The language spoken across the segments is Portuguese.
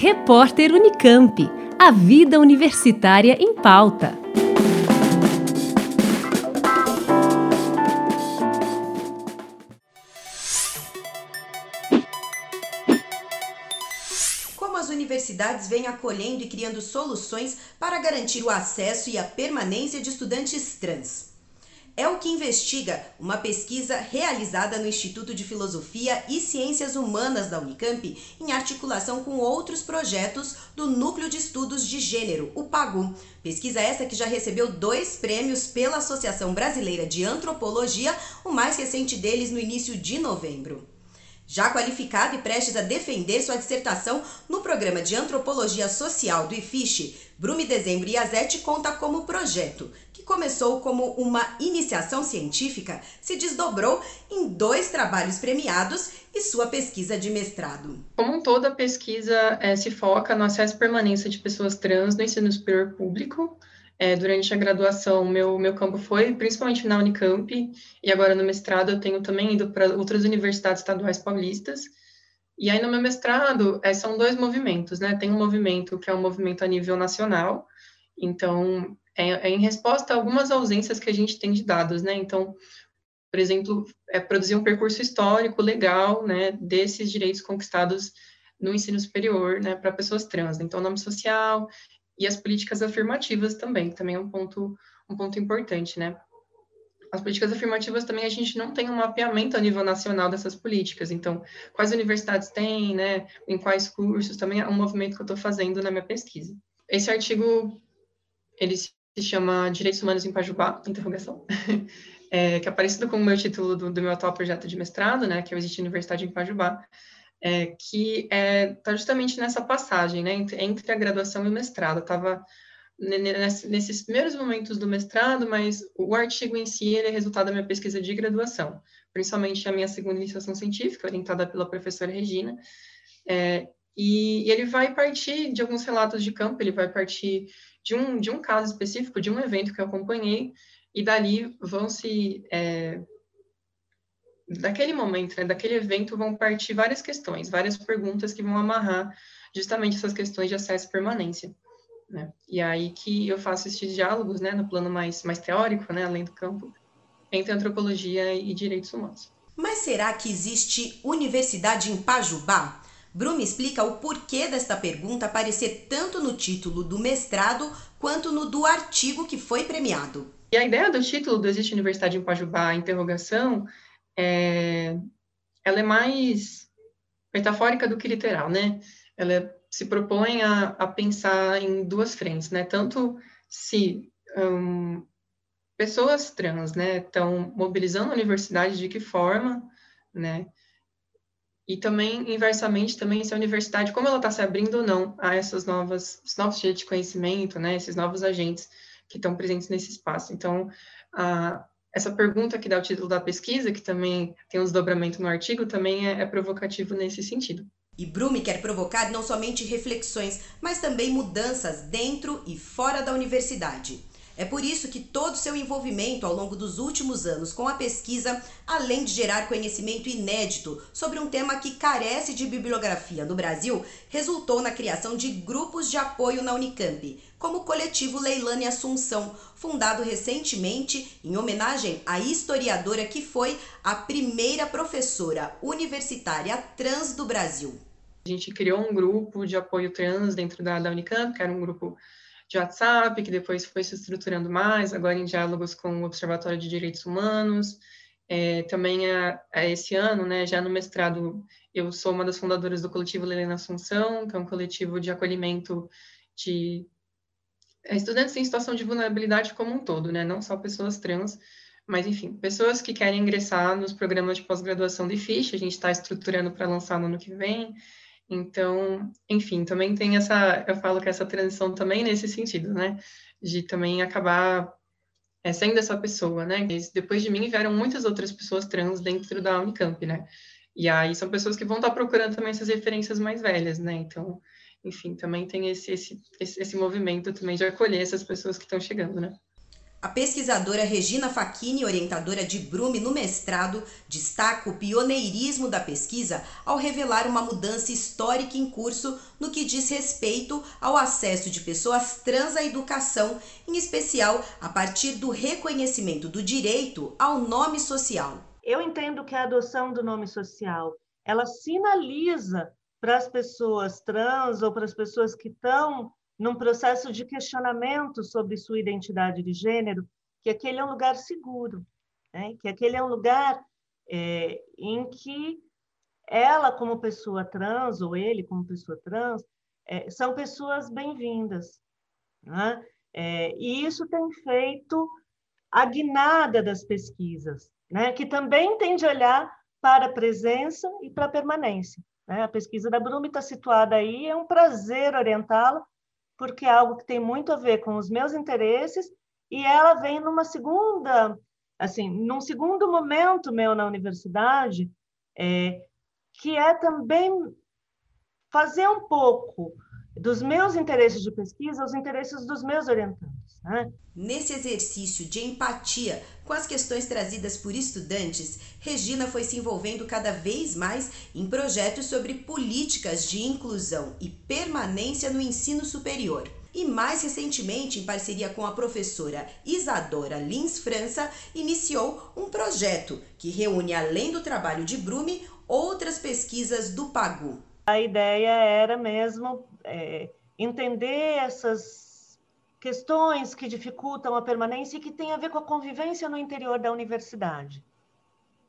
Repórter Unicamp. A vida universitária em pauta. Como as universidades vêm acolhendo e criando soluções para garantir o acesso e a permanência de estudantes trans é o que investiga uma pesquisa realizada no Instituto de Filosofia e Ciências Humanas da Unicamp, em articulação com outros projetos do Núcleo de Estudos de Gênero, o PAGU. Pesquisa essa que já recebeu dois prêmios pela Associação Brasileira de Antropologia, o mais recente deles no início de novembro. Já qualificado e prestes a defender sua dissertação no programa de Antropologia Social do IFISH, Brume Dezembro Iazete conta como projeto, que começou como uma iniciação científica, se desdobrou em dois trabalhos premiados e sua pesquisa de mestrado. Como toda pesquisa é, se foca no acesso e permanência de pessoas trans no ensino superior público, é, durante a graduação, meu, meu campo foi principalmente na Unicamp, e agora no mestrado eu tenho também ido para outras universidades estaduais paulistas. E aí no meu mestrado é, são dois movimentos, né? Tem um movimento que é um movimento a nível nacional, então é, é em resposta a algumas ausências que a gente tem de dados, né? Então, por exemplo, é produzir um percurso histórico legal, né, desses direitos conquistados no ensino superior, né, para pessoas trans. Então, nome social, e as políticas afirmativas também, que também é um ponto, um ponto importante, né? As políticas afirmativas também a gente não tem um mapeamento a nível nacional dessas políticas, então, quais universidades têm, né, em quais cursos, também é um movimento que eu estou fazendo na minha pesquisa. Esse artigo, ele se chama Direitos Humanos em Pajubá, interrogação, é, que é parecido com o meu título do, do meu atual projeto de mestrado, né, que é o Existe Universidade em Pajubá, é, que está é, tá justamente nessa passagem, né, entre, a graduação e o mestrado. Estava nesses primeiros momentos do mestrado, mas o artigo em si é resultado da minha pesquisa de graduação, principalmente a minha segunda iniciação científica, orientada pela professora Regina, é, e, e, ele vai partir de alguns relatos de campo, ele vai partir de um, de um caso específico, de um evento que eu acompanhei, e dali vão se é, daquele momento, né, daquele evento, vão partir várias questões, várias perguntas que vão amarrar justamente essas questões de acesso e permanência. Né? E aí que eu faço esses diálogos, né, no plano mais, mais teórico, né, além do campo, entre antropologia e direitos humanos. Mas será que existe universidade em Pajubá? Bruno explica o porquê desta pergunta aparecer tanto no título do mestrado quanto no do artigo que foi premiado. E a ideia do título do Existe Universidade em Pajubá, interrogação, é, ela é mais metafórica do que literal, né? Ela é, se propõe a, a, pensar em duas frentes, né? Tanto se um, pessoas trans, né, estão mobilizando a universidade de que forma, né? E também, inversamente, também se a universidade, como ela está se abrindo ou não a essas novas, esses novos jeitos de conhecimento, né, esses novos agentes que estão presentes nesse espaço. Então, a, essa pergunta que dá o título da pesquisa, que também tem um desdobramento no artigo, também é, é provocativo nesse sentido. E Brume quer provocar não somente reflexões, mas também mudanças dentro e fora da universidade. É por isso que todo seu envolvimento ao longo dos últimos anos com a pesquisa, além de gerar conhecimento inédito sobre um tema que carece de bibliografia no Brasil, resultou na criação de grupos de apoio na Unicamp, como o coletivo Leilane Assunção, fundado recentemente em homenagem à historiadora que foi a primeira professora universitária trans do Brasil. A gente criou um grupo de apoio trans dentro da, da Unicamp, que era um grupo de WhatsApp, que depois foi se estruturando mais, agora em diálogos com o Observatório de Direitos Humanos. É, também a, a esse ano, né, já no mestrado, eu sou uma das fundadoras do coletivo Lelena Assunção, que é um coletivo de acolhimento de é, estudantes em situação de vulnerabilidade como um todo, né, não só pessoas trans, mas enfim, pessoas que querem ingressar nos programas de pós-graduação de ficha, a gente está estruturando para lançar no ano que vem, então, enfim, também tem essa, eu falo que essa transição também nesse sentido, né? De também acabar é, sendo essa pessoa, né? Depois de mim vieram muitas outras pessoas trans dentro da Unicamp, né? E aí são pessoas que vão estar procurando também essas referências mais velhas, né? Então, enfim, também tem esse, esse, esse movimento também de acolher essas pessoas que estão chegando, né? A pesquisadora Regina Facchini, orientadora de Brume no mestrado, destaca o pioneirismo da pesquisa ao revelar uma mudança histórica em curso no que diz respeito ao acesso de pessoas trans à educação, em especial a partir do reconhecimento do direito ao nome social. Eu entendo que a adoção do nome social, ela sinaliza para as pessoas trans ou para as pessoas que estão num processo de questionamento sobre sua identidade de gênero, que aquele é um lugar seguro, né? que aquele é um lugar é, em que ela, como pessoa trans, ou ele, como pessoa trans, é, são pessoas bem-vindas. Né? É, e isso tem feito a guinada das pesquisas, né? que também tem de olhar para a presença e para a permanência. Né? A pesquisa da Brumi está situada aí, é um prazer orientá-la porque é algo que tem muito a ver com os meus interesses e ela vem numa segunda, assim, num segundo momento meu na universidade, é, que é também fazer um pouco dos meus interesses de pesquisa os interesses dos meus orientantes. Né? Nesse exercício de empatia com as questões trazidas por estudantes, Regina foi se envolvendo cada vez mais em projetos sobre políticas de inclusão e permanência no ensino superior. E mais recentemente, em parceria com a professora Isadora Lins França, iniciou um projeto que reúne, além do trabalho de Brume, outras pesquisas do Pagu. A ideia era mesmo é, entender essas questões que dificultam a permanência e que têm a ver com a convivência no interior da universidade.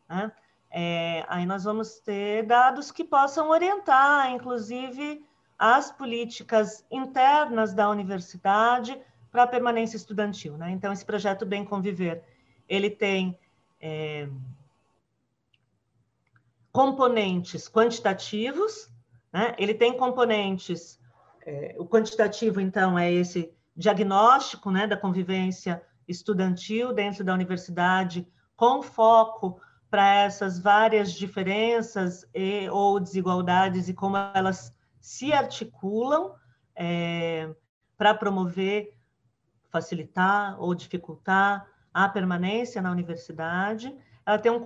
Né? É, aí nós vamos ter dados que possam orientar, inclusive, as políticas internas da universidade para a permanência estudantil. Né? Então, esse projeto Bem Conviver, ele tem é, componentes quantitativos, né? ele tem componentes, é, o quantitativo, então, é esse diagnóstico né, da convivência estudantil dentro da universidade, com foco para essas várias diferenças e, ou desigualdades e como elas se articulam é, para promover, facilitar ou dificultar a permanência na universidade. Ela tem um,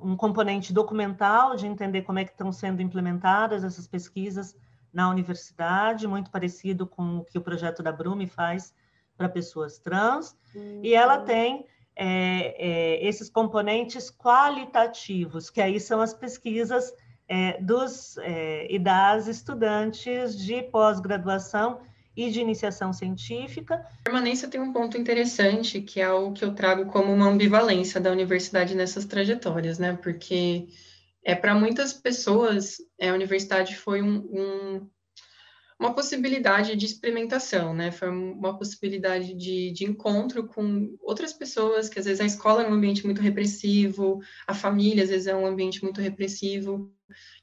um componente documental de entender como é que estão sendo implementadas essas pesquisas na universidade, muito parecido com o que o projeto da Brume faz para pessoas trans, uhum. e ela tem é, é, esses componentes qualitativos, que aí são as pesquisas é, dos é, e das estudantes de pós-graduação e de iniciação científica. A permanência tem um ponto interessante, que é o que eu trago como uma ambivalência da universidade nessas trajetórias, né? Porque é, para muitas pessoas, é, a universidade foi um, um, uma possibilidade de experimentação, né? Foi uma possibilidade de, de encontro com outras pessoas, que às vezes a escola é um ambiente muito repressivo, a família às vezes é um ambiente muito repressivo.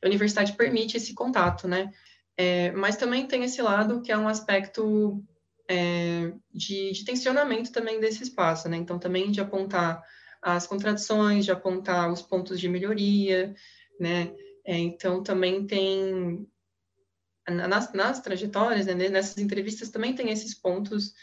A universidade permite esse contato, né? É, mas também tem esse lado que é um aspecto é, de, de tensionamento também desse espaço, né? Então, também de apontar as contradições, de apontar os pontos de melhoria, né? É, então, também tem, nas, nas trajetórias, né, nessas entrevistas, também tem esses pontos,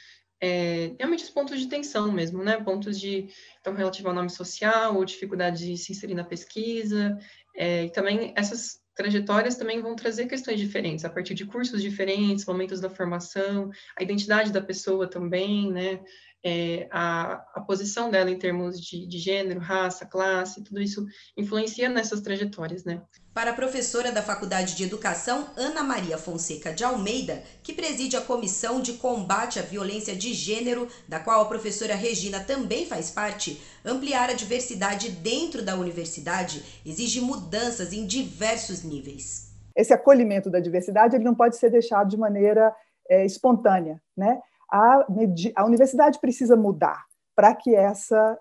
é, realmente os pontos de tensão mesmo, né? Pontos de, então, relativo ao nome social, ou dificuldade de se inserir na pesquisa, é, e também essas trajetórias também vão trazer questões diferentes, a partir de cursos diferentes, momentos da formação, a identidade da pessoa também, né? É, a, a, posição dela em termos de, de, gênero, raça, classe, tudo isso influencia nessas trajetórias, né? Para a professora da Faculdade de Educação, Ana Maria Fonseca de Almeida, que preside a Comissão de Combate à Violência de Gênero, da qual a professora Regina também faz parte, ampliar a diversidade dentro da universidade exige mudanças em diversos níveis. Esse acolhimento da diversidade ele não pode ser deixado de maneira é, espontânea, né? A, a universidade precisa mudar para que essa,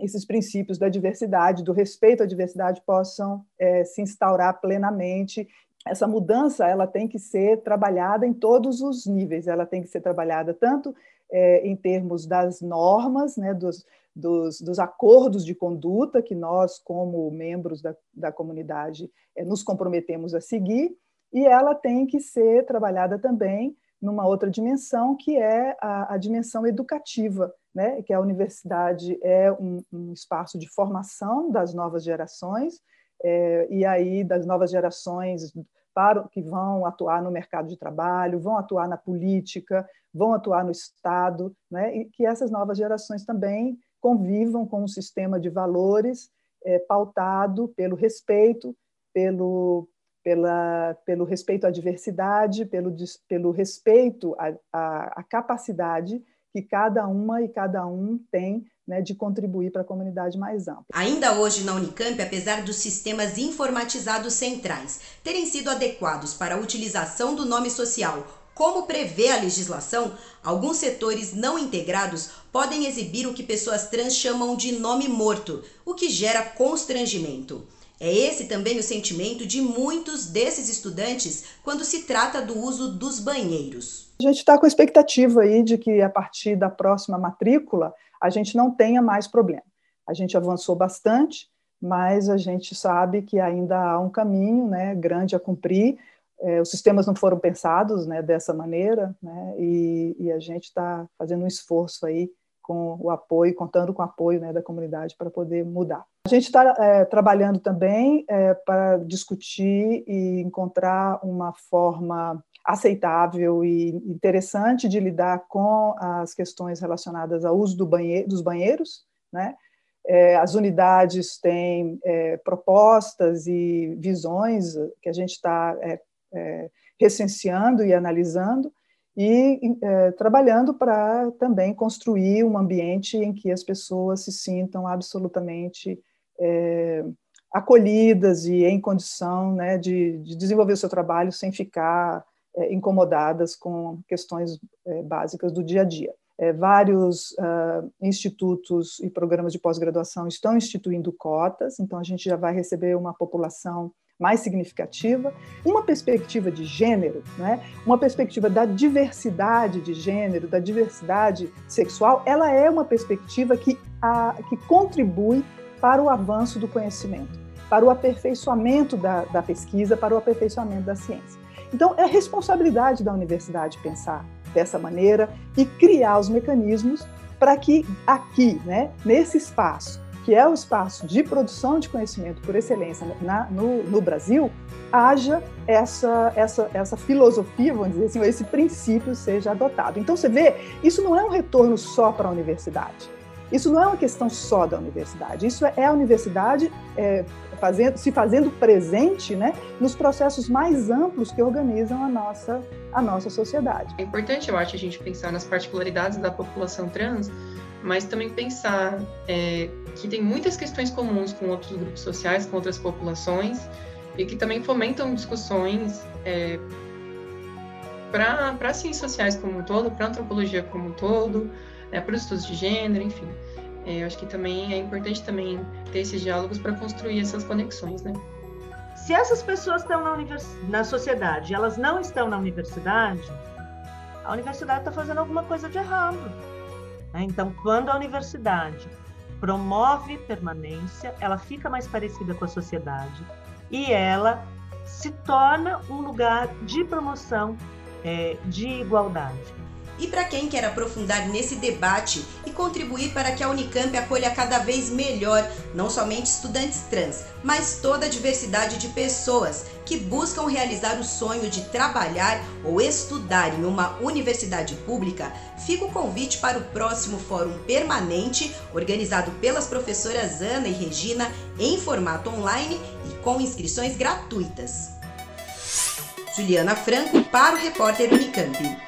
esses princípios da diversidade, do respeito à diversidade, possam é, se instaurar plenamente. Essa mudança ela tem que ser trabalhada em todos os níveis, ela tem que ser trabalhada tanto é, em termos das normas, né, dos, dos, dos, acordos de conduta que nós, como membros da, da comunidade, é, nos comprometemos a seguir, e ela tem que ser trabalhada também numa outra dimensão, que é a, a dimensão educativa, né? que a universidade é um, um espaço de formação das novas gerações, é, e aí das novas gerações para, que vão atuar no mercado de trabalho, vão atuar na política, vão atuar no Estado, né? e que essas novas gerações também convivam com um sistema de valores é, pautado pelo respeito, pelo, pela, pelo respeito à diversidade, pelo, pelo respeito à, à, à capacidade que cada uma e cada um tem né, de contribuir para a comunidade mais ampla. Ainda hoje na Unicamp, apesar dos sistemas informatizados centrais terem sido adequados para a utilização do nome social, como prevê a legislação, alguns setores não integrados podem exibir o que pessoas trans chamam de nome morto, o que gera constrangimento. É esse também o sentimento de muitos desses estudantes quando se trata do uso dos banheiros. A gente está com a expectativa aí de que a partir da próxima matrícula a gente não tenha mais problema. A gente avançou bastante, mas a gente sabe que ainda há um caminho né, grande a cumprir. É, os sistemas não foram pensados né, dessa maneira, né, e, e a gente está fazendo um esforço aí com o apoio, contando com o apoio né, da comunidade para poder mudar. A gente está é, trabalhando também é, para discutir e encontrar uma forma aceitável e interessante de lidar com as questões relacionadas ao uso do banheiro, dos banheiros. Né? É, as unidades têm é, propostas e visões que a gente está é, é, recenseando e analisando, e é, trabalhando para também construir um ambiente em que as pessoas se sintam absolutamente é, acolhidas e em condição né, de, de, desenvolver o seu trabalho sem ficar é, incomodadas com questões é, básicas do dia a dia. É, vários uh, institutos e programas de pós-graduação estão instituindo cotas, então a gente já vai receber uma população mais significativa, uma perspectiva de gênero, né? uma perspectiva da diversidade de gênero, da diversidade sexual, ela é uma perspectiva que, a, que contribui para o avanço do conhecimento, para o aperfeiçoamento da, da pesquisa, para o aperfeiçoamento da ciência. Então, é responsabilidade da universidade pensar dessa maneira e criar os mecanismos para que aqui, né, nesse espaço, que é o espaço de produção de conhecimento por excelência na, no, no, Brasil, haja essa, essa, essa filosofia, vamos dizer assim, esse princípio seja adotado. Então, você vê, isso não é um retorno só para a universidade. Isso não é uma questão só da universidade. Isso é a universidade é, fazendo, se fazendo presente né, nos processos mais amplos que organizam a nossa, a nossa sociedade. É importante, eu acho, a gente pensar nas particularidades da população trans, mas também pensar é, que tem muitas questões comuns com outros grupos sociais, com outras populações, e que também fomentam discussões é, para as ciências sociais como um todo, para antropologia como um todo, né, para os estudos de gênero, enfim. É, eu acho que também é importante também ter esses diálogos para construir essas conexões, né? Se essas pessoas estão na, univers... na sociedade, elas não estão na universidade, a universidade está fazendo alguma coisa de errado. Né? Então, quando a universidade promove permanência, ela fica mais parecida com a sociedade e ela se torna um lugar de promoção é, de igualdade. E para quem quer aprofundar nesse debate e contribuir para que a Unicamp acolha cada vez melhor não somente estudantes trans, mas toda a diversidade de pessoas que buscam realizar o sonho de trabalhar ou estudar em uma universidade pública, fica o convite para o próximo Fórum Permanente, organizado pelas professoras Ana e Regina, em formato online e com inscrições gratuitas. Juliana Franco para o repórter Unicamp.